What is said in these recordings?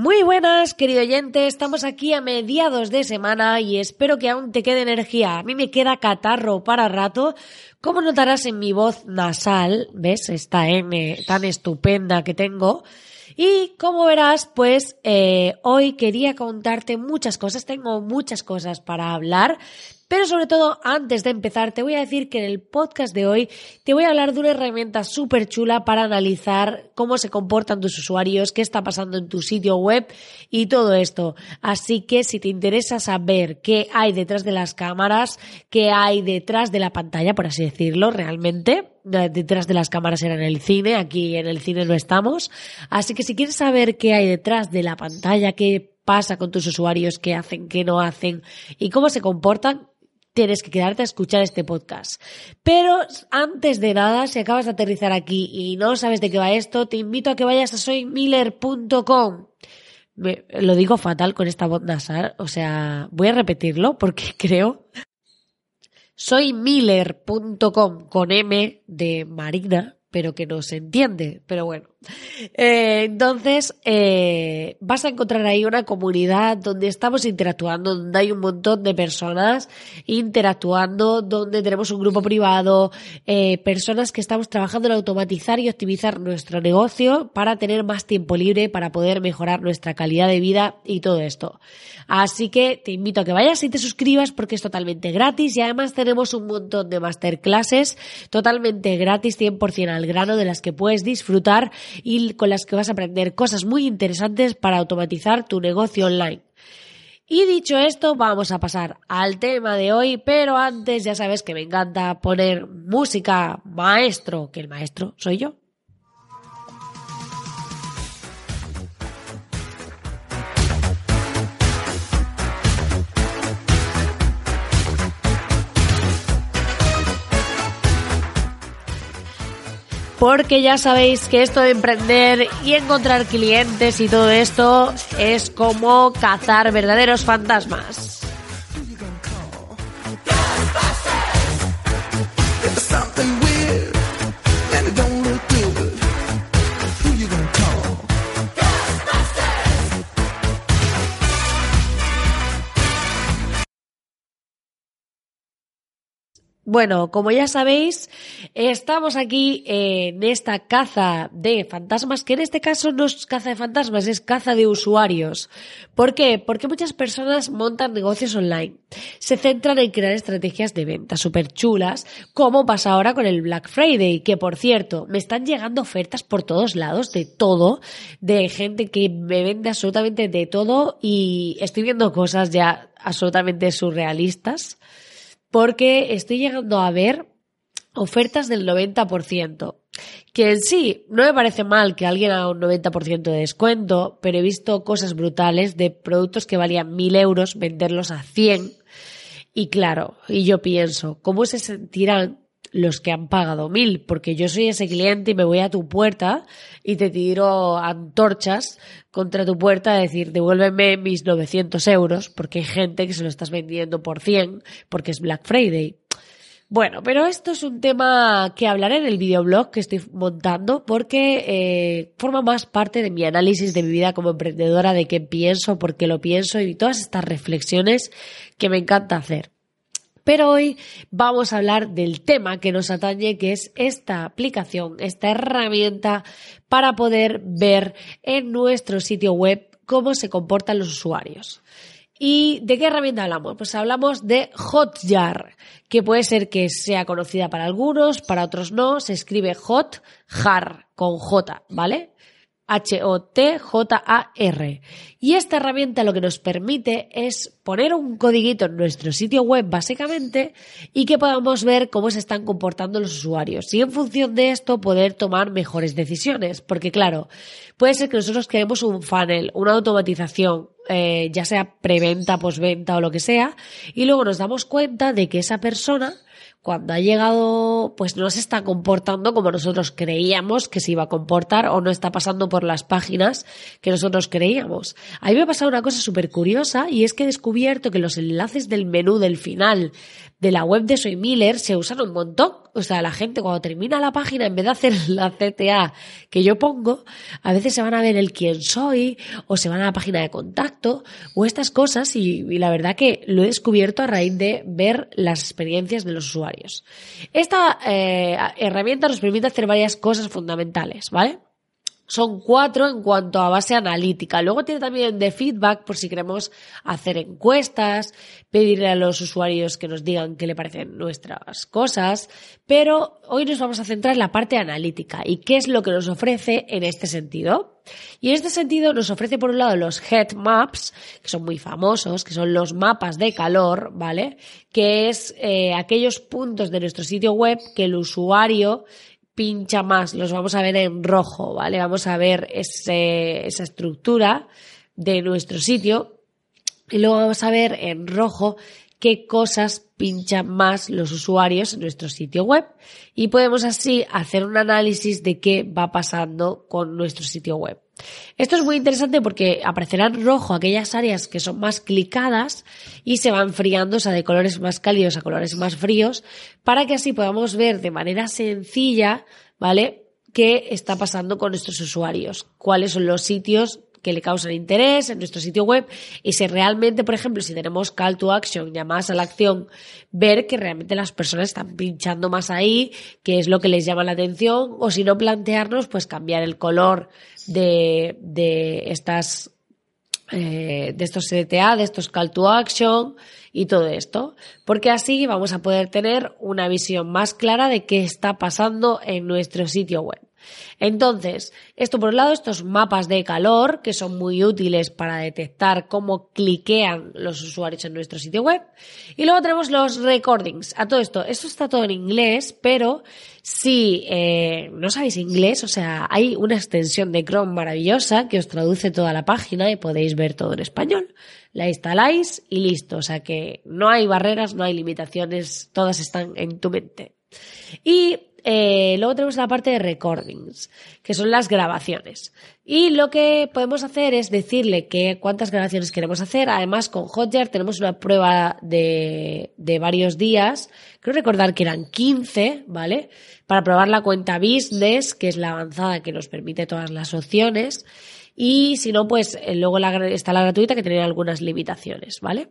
Muy buenas, querido oyente. Estamos aquí a mediados de semana y espero que aún te quede energía. A mí me queda catarro para rato. Como notarás en mi voz nasal, ¿ves? Esta M tan estupenda que tengo. Y como verás, pues eh, hoy quería contarte muchas cosas. Tengo muchas cosas para hablar. Pero sobre todo, antes de empezar, te voy a decir que en el podcast de hoy te voy a hablar de una herramienta súper chula para analizar cómo se comportan tus usuarios, qué está pasando en tu sitio web y todo esto. Así que si te interesa saber qué hay detrás de las cámaras, qué hay detrás de la pantalla, por así decirlo, realmente, detrás de las cámaras era en el cine, aquí en el cine no estamos. Así que si quieres saber qué hay detrás de la pantalla, qué pasa con tus usuarios, qué hacen, qué no hacen y cómo se comportan, tienes que quedarte a escuchar este podcast. Pero antes de nada, si acabas de aterrizar aquí y no sabes de qué va esto, te invito a que vayas a soymiller.com. lo digo fatal con esta voz nasal, o sea, voy a repetirlo porque creo. Soymiller.com con M de Marina, pero que no se entiende. Pero bueno. Eh, entonces, eh, vas a encontrar ahí una comunidad donde estamos interactuando, donde hay un montón de personas interactuando, donde tenemos un grupo privado, eh, personas que estamos trabajando en automatizar y optimizar nuestro negocio para tener más tiempo libre, para poder mejorar nuestra calidad de vida y todo esto. Así que te invito a que vayas y te suscribas porque es totalmente gratis y además tenemos un montón de masterclasses totalmente gratis, 100% al grano, de las que puedes disfrutar y con las que vas a aprender cosas muy interesantes para automatizar tu negocio online. Y dicho esto, vamos a pasar al tema de hoy, pero antes ya sabes que me encanta poner música maestro, que el maestro soy yo. Porque ya sabéis que esto de emprender y encontrar clientes y todo esto es como cazar verdaderos fantasmas. Bueno, como ya sabéis, estamos aquí en esta caza de fantasmas, que en este caso no es caza de fantasmas, es caza de usuarios. ¿Por qué? Porque muchas personas montan negocios online. Se centran en crear estrategias de venta súper chulas, como pasa ahora con el Black Friday, que por cierto, me están llegando ofertas por todos lados, de todo, de gente que me vende absolutamente de todo y estoy viendo cosas ya absolutamente surrealistas porque estoy llegando a ver ofertas del 90%, que en sí no me parece mal que alguien haga un 90% de descuento, pero he visto cosas brutales de productos que valían 1000 euros, venderlos a 100. Y claro, y yo pienso, ¿cómo se sentirán los que han pagado 1000? Porque yo soy ese cliente y me voy a tu puerta y te tiro antorchas contra tu puerta a decir, devuélveme mis 900 euros, porque hay gente que se lo estás vendiendo por 100, porque es Black Friday. Bueno, pero esto es un tema que hablaré en el videoblog que estoy montando porque eh, forma más parte de mi análisis de mi vida como emprendedora, de qué pienso, por qué lo pienso y todas estas reflexiones que me encanta hacer. Pero hoy vamos a hablar del tema que nos atañe, que es esta aplicación, esta herramienta para poder ver en nuestro sitio web cómo se comportan los usuarios. ¿Y de qué herramienta hablamos? Pues hablamos de Hotjar, que puede ser que sea conocida para algunos, para otros no. Se escribe Hotjar con J, ¿vale? H-O-T-J-A-R. Y esta herramienta lo que nos permite es poner un codiguito en nuestro sitio web básicamente y que podamos ver cómo se están comportando los usuarios. Y en función de esto poder tomar mejores decisiones. Porque claro, puede ser que nosotros creemos un funnel, una automatización, eh, ya sea preventa, posventa o lo que sea, y luego nos damos cuenta de que esa persona cuando ha llegado, pues no se está comportando como nosotros creíamos que se iba a comportar o no está pasando por las páginas que nosotros creíamos. A mí me ha pasado una cosa súper curiosa y es que he descubierto que los enlaces del menú del final de la web de Soy Miller se usan un montón. O sea, la gente cuando termina la página, en vez de hacer la CTA que yo pongo, a veces se van a ver el quién soy, o se van a la página de contacto, o estas cosas, y, la verdad que lo he descubierto a raíz de ver las experiencias de los usuarios. Esta eh, herramienta nos permite hacer varias cosas fundamentales, ¿vale? Son cuatro en cuanto a base analítica. Luego tiene también de feedback por si queremos hacer encuestas, pedirle a los usuarios que nos digan qué le parecen nuestras cosas. Pero hoy nos vamos a centrar en la parte analítica y qué es lo que nos ofrece en este sentido. Y en este sentido nos ofrece por un lado los head maps, que son muy famosos, que son los mapas de calor, ¿vale? Que es eh, aquellos puntos de nuestro sitio web que el usuario pincha más, los vamos a ver en rojo, ¿vale? Vamos a ver ese, esa estructura de nuestro sitio y luego vamos a ver en rojo qué cosas pinchan más los usuarios en nuestro sitio web y podemos así hacer un análisis de qué va pasando con nuestro sitio web. Esto es muy interesante porque aparecerán rojo aquellas áreas que son más clicadas y se van enfriando, o sea, de colores más cálidos a colores más fríos, para que así podamos ver de manera sencilla, ¿vale? qué está pasando con nuestros usuarios, cuáles son los sitios que le causan interés en nuestro sitio web y si realmente, por ejemplo, si tenemos call to action, llamadas a la acción, ver que realmente las personas están pinchando más ahí, qué es lo que les llama la atención, o si no plantearnos, pues cambiar el color de, de estas eh, de estos CTA, de estos call to action y todo esto, porque así vamos a poder tener una visión más clara de qué está pasando en nuestro sitio web. Entonces, esto por un lado, estos mapas de calor que son muy útiles para detectar cómo cliquean los usuarios en nuestro sitio web. Y luego tenemos los recordings. A todo esto, esto está todo en inglés, pero si eh, no sabéis inglés, o sea, hay una extensión de Chrome maravillosa que os traduce toda la página y podéis ver todo en español. La instaláis y listo. O sea que no hay barreras, no hay limitaciones, todas están en tu mente. Y eh, luego tenemos la parte de recordings, que son las grabaciones. Y lo que podemos hacer es decirle que cuántas grabaciones queremos hacer. Además, con Hotjar tenemos una prueba de, de varios días. Creo recordar que eran 15, ¿vale? Para probar la cuenta business, que es la avanzada que nos permite todas las opciones. Y si no, pues eh, luego está la gratuita que tiene algunas limitaciones, ¿vale?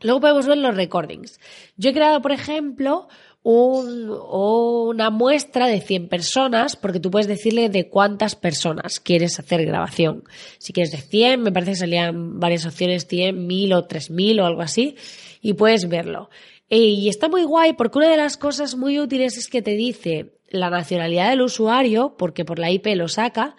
Luego podemos ver los recordings. Yo he creado, por ejemplo, un, una muestra de 100 personas, porque tú puedes decirle de cuántas personas quieres hacer grabación. Si quieres de 100, me parece que salían varias opciones, 100, 1000 o 3000 o algo así, y puedes verlo. Y está muy guay porque una de las cosas muy útiles es que te dice la nacionalidad del usuario, porque por la IP lo saca,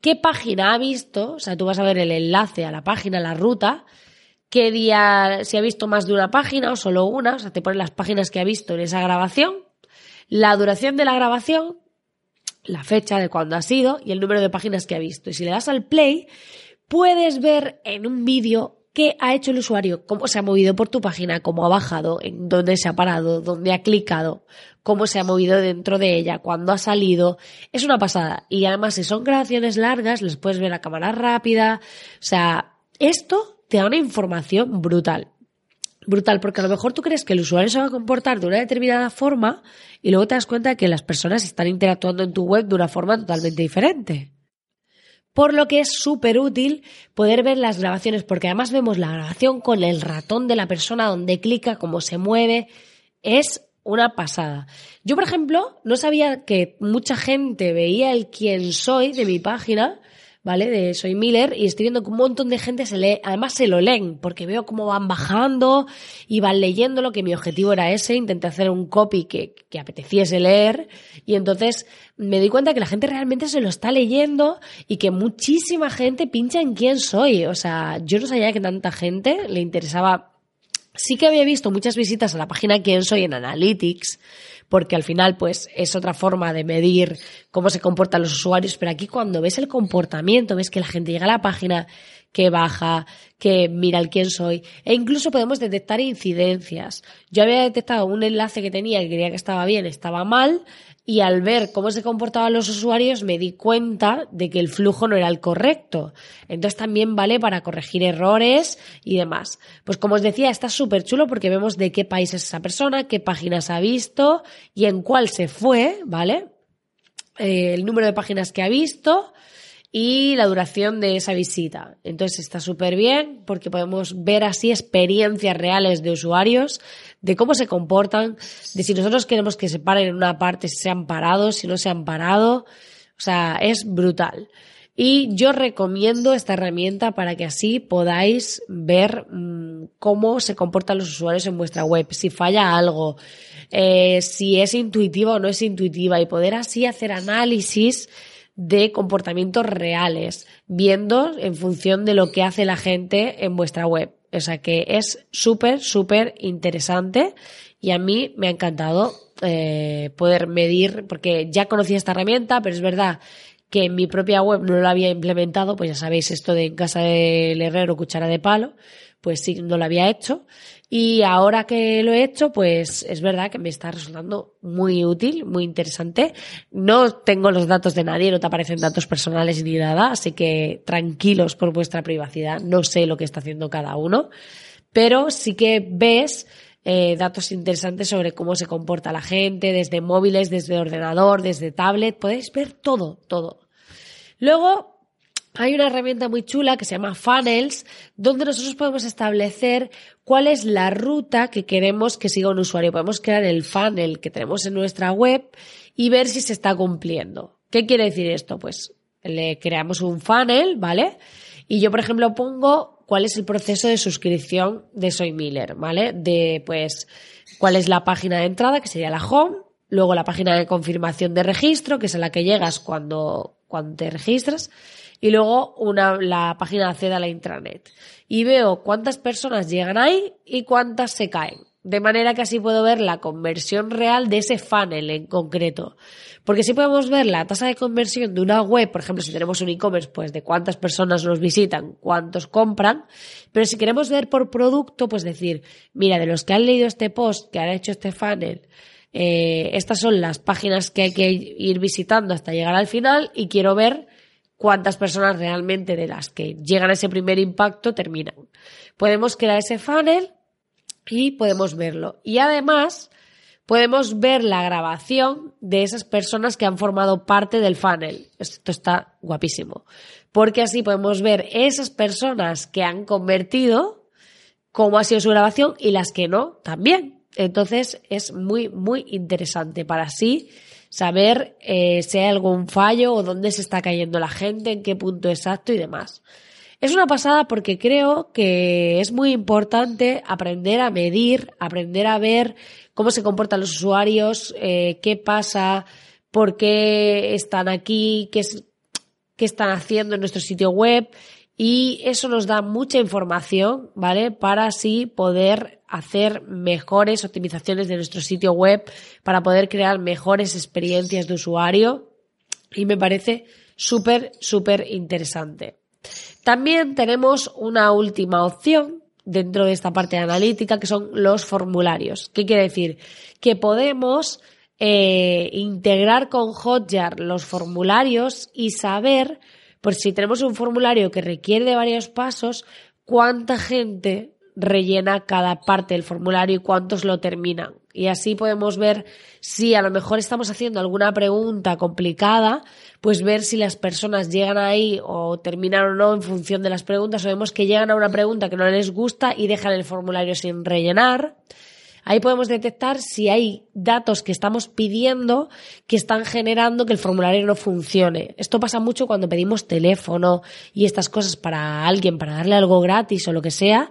qué página ha visto, o sea, tú vas a ver el enlace a la página, la ruta, qué día, si ha visto más de una página o solo una, o sea, te ponen las páginas que ha visto en esa grabación, la duración de la grabación, la fecha de cuándo ha sido y el número de páginas que ha visto. Y si le das al play, puedes ver en un vídeo qué ha hecho el usuario, cómo se ha movido por tu página, cómo ha bajado, en dónde se ha parado, dónde ha clicado, cómo se ha movido dentro de ella, cuándo ha salido. Es una pasada. Y además, si son grabaciones largas, les puedes ver a cámara rápida. O sea, esto te da una información brutal. Brutal, porque a lo mejor tú crees que el usuario se va a comportar de una determinada forma y luego te das cuenta de que las personas están interactuando en tu web de una forma totalmente diferente. Por lo que es súper útil poder ver las grabaciones, porque además vemos la grabación con el ratón de la persona donde clica, cómo se mueve. Es una pasada. Yo, por ejemplo, no sabía que mucha gente veía el quién soy de mi página ¿vale? De Soy Miller y estoy viendo que un montón de gente se lee, además se lo leen, porque veo cómo van bajando y van leyendo lo que mi objetivo era ese, intenté hacer un copy que, que apeteciese leer y entonces me di cuenta que la gente realmente se lo está leyendo y que muchísima gente pincha en quién soy, o sea, yo no sabía que tanta gente le interesaba Sí que había visto muchas visitas a la página Quién Soy en Analytics, porque al final pues es otra forma de medir cómo se comportan los usuarios, pero aquí cuando ves el comportamiento, ves que la gente llega a la página, que baja, que mira el quién soy, e incluso podemos detectar incidencias. Yo había detectado un enlace que tenía que creía que estaba bien, estaba mal, y al ver cómo se comportaban los usuarios me di cuenta de que el flujo no era el correcto. Entonces también vale para corregir errores y demás. Pues como os decía, está súper chulo porque vemos de qué país es esa persona, qué páginas ha visto y en cuál se fue, ¿vale? Eh, el número de páginas que ha visto y la duración de esa visita. Entonces está súper bien porque podemos ver así experiencias reales de usuarios, de cómo se comportan, de si nosotros queremos que se paren en una parte, si se han parado, si no se han parado. O sea, es brutal. Y yo recomiendo esta herramienta para que así podáis ver mmm, cómo se comportan los usuarios en vuestra web, si falla algo, eh, si es intuitiva o no es intuitiva y poder así hacer análisis de comportamientos reales, viendo en función de lo que hace la gente en vuestra web. O sea que es súper, súper interesante y a mí me ha encantado eh, poder medir, porque ya conocía esta herramienta, pero es verdad que en mi propia web no lo había implementado, pues ya sabéis esto de en casa del herrero cuchara de palo, pues sí, no lo había hecho. Y ahora que lo he hecho, pues es verdad que me está resultando muy útil, muy interesante. No tengo los datos de nadie, no te aparecen datos personales ni nada, así que tranquilos por vuestra privacidad. No sé lo que está haciendo cada uno, pero sí que ves eh, datos interesantes sobre cómo se comporta la gente, desde móviles, desde ordenador, desde tablet. Podéis ver todo, todo. Luego, hay una herramienta muy chula que se llama Funnels, donde nosotros podemos establecer cuál es la ruta que queremos que siga un usuario. Podemos crear el funnel que tenemos en nuestra web y ver si se está cumpliendo. ¿Qué quiere decir esto? Pues le creamos un funnel, ¿vale? Y yo, por ejemplo, pongo cuál es el proceso de suscripción de Soy Miller, ¿vale? De, pues, cuál es la página de entrada, que sería la home, luego la página de confirmación de registro, que es a la que llegas cuando, cuando te registras, y luego una, la página de accede a la intranet. Y veo cuántas personas llegan ahí y cuántas se caen. De manera que así puedo ver la conversión real de ese funnel en concreto. Porque si podemos ver la tasa de conversión de una web, por ejemplo, si tenemos un e-commerce, pues de cuántas personas nos visitan, cuántos compran. Pero si queremos ver por producto, pues decir, mira, de los que han leído este post, que han hecho este funnel, eh, estas son las páginas que hay que ir visitando hasta llegar al final y quiero ver cuántas personas realmente de las que llegan a ese primer impacto terminan. Podemos crear ese funnel y podemos verlo. Y además podemos ver la grabación de esas personas que han formado parte del funnel. Esto está guapísimo. Porque así podemos ver esas personas que han convertido, cómo ha sido su grabación y las que no también. Entonces es muy, muy interesante para así saber eh, si hay algún fallo o dónde se está cayendo la gente, en qué punto exacto y demás. Es una pasada porque creo que es muy importante aprender a medir, aprender a ver cómo se comportan los usuarios, eh, qué pasa, por qué están aquí, qué, qué están haciendo en nuestro sitio web y eso nos da mucha información, ¿vale? Para así poder hacer mejores optimizaciones de nuestro sitio web, para poder crear mejores experiencias de usuario y me parece súper, súper interesante. También tenemos una última opción dentro de esta parte de analítica que son los formularios. ¿Qué quiere decir? Que podemos eh, integrar con Hotjar los formularios y saber pues si tenemos un formulario que requiere de varios pasos, ¿cuánta gente rellena cada parte del formulario y cuántos lo terminan? Y así podemos ver si a lo mejor estamos haciendo alguna pregunta complicada, pues ver si las personas llegan ahí o terminan o no en función de las preguntas. O vemos que llegan a una pregunta que no les gusta y dejan el formulario sin rellenar. Ahí podemos detectar si hay datos que estamos pidiendo que están generando que el formulario no funcione. Esto pasa mucho cuando pedimos teléfono y estas cosas para alguien, para darle algo gratis o lo que sea,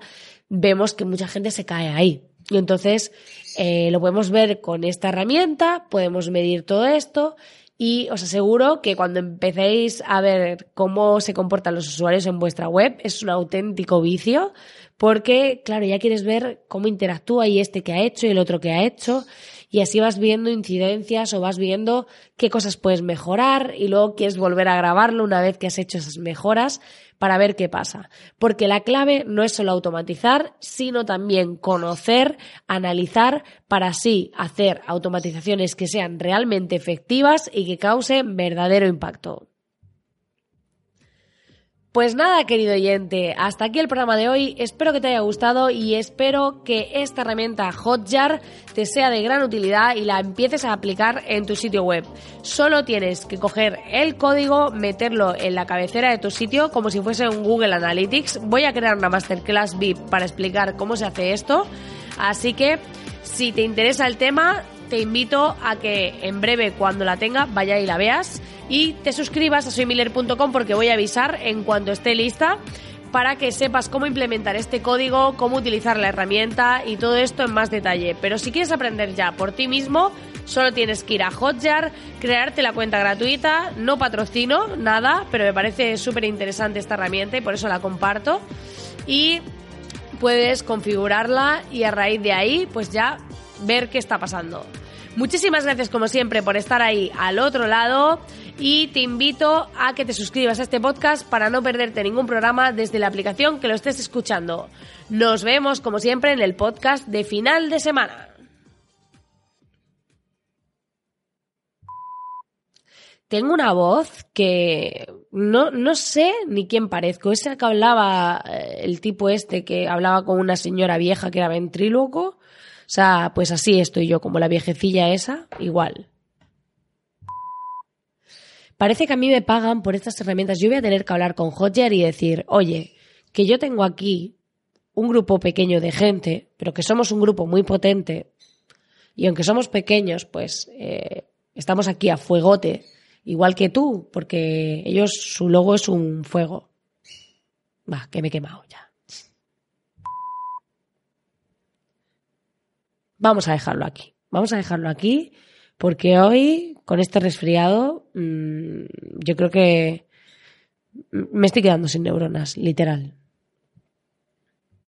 vemos que mucha gente se cae ahí. Y entonces eh, lo podemos ver con esta herramienta, podemos medir todo esto y os aseguro que cuando empecéis a ver cómo se comportan los usuarios en vuestra web es un auténtico vicio porque, claro, ya quieres ver cómo interactúa y este que ha hecho y el otro que ha hecho y así vas viendo incidencias o vas viendo qué cosas puedes mejorar y luego quieres volver a grabarlo una vez que has hecho esas mejoras para ver qué pasa. Porque la clave no es solo automatizar, sino también conocer, analizar para así hacer automatizaciones que sean realmente efectivas y que causen verdadero impacto. Pues nada, querido oyente, hasta aquí el programa de hoy. Espero que te haya gustado y espero que esta herramienta Hotjar te sea de gran utilidad y la empieces a aplicar en tu sitio web. Solo tienes que coger el código, meterlo en la cabecera de tu sitio como si fuese un Google Analytics. Voy a crear una masterclass VIP para explicar cómo se hace esto. Así que si te interesa el tema, te invito a que en breve, cuando la tenga, vaya y la veas y te suscribas a soymiller.com porque voy a avisar en cuanto esté lista para que sepas cómo implementar este código, cómo utilizar la herramienta y todo esto en más detalle. Pero si quieres aprender ya por ti mismo, solo tienes que ir a Hotjar, crearte la cuenta gratuita, no patrocino nada, pero me parece súper interesante esta herramienta y por eso la comparto. Y puedes configurarla y a raíz de ahí, pues ya ver qué está pasando. Muchísimas gracias como siempre por estar ahí al otro lado y te invito a que te suscribas a este podcast para no perderte ningún programa desde la aplicación que lo estés escuchando. Nos vemos como siempre en el podcast de final de semana. Tengo una voz que no, no sé ni quién parezco. Ese que hablaba, eh, el tipo este que hablaba con una señora vieja que era ventríloco. O sea, pues así estoy yo, como la viejecilla esa, igual. Parece que a mí me pagan por estas herramientas. Yo voy a tener que hablar con Hotjar y decir, oye, que yo tengo aquí un grupo pequeño de gente, pero que somos un grupo muy potente, y aunque somos pequeños, pues eh, estamos aquí a fuegote, igual que tú, porque ellos, su logo es un fuego. Va, que me he quemado ya. Vamos a dejarlo aquí. Vamos a dejarlo aquí porque hoy, con este resfriado, mm, yo creo que me estoy quedando sin neuronas, literal.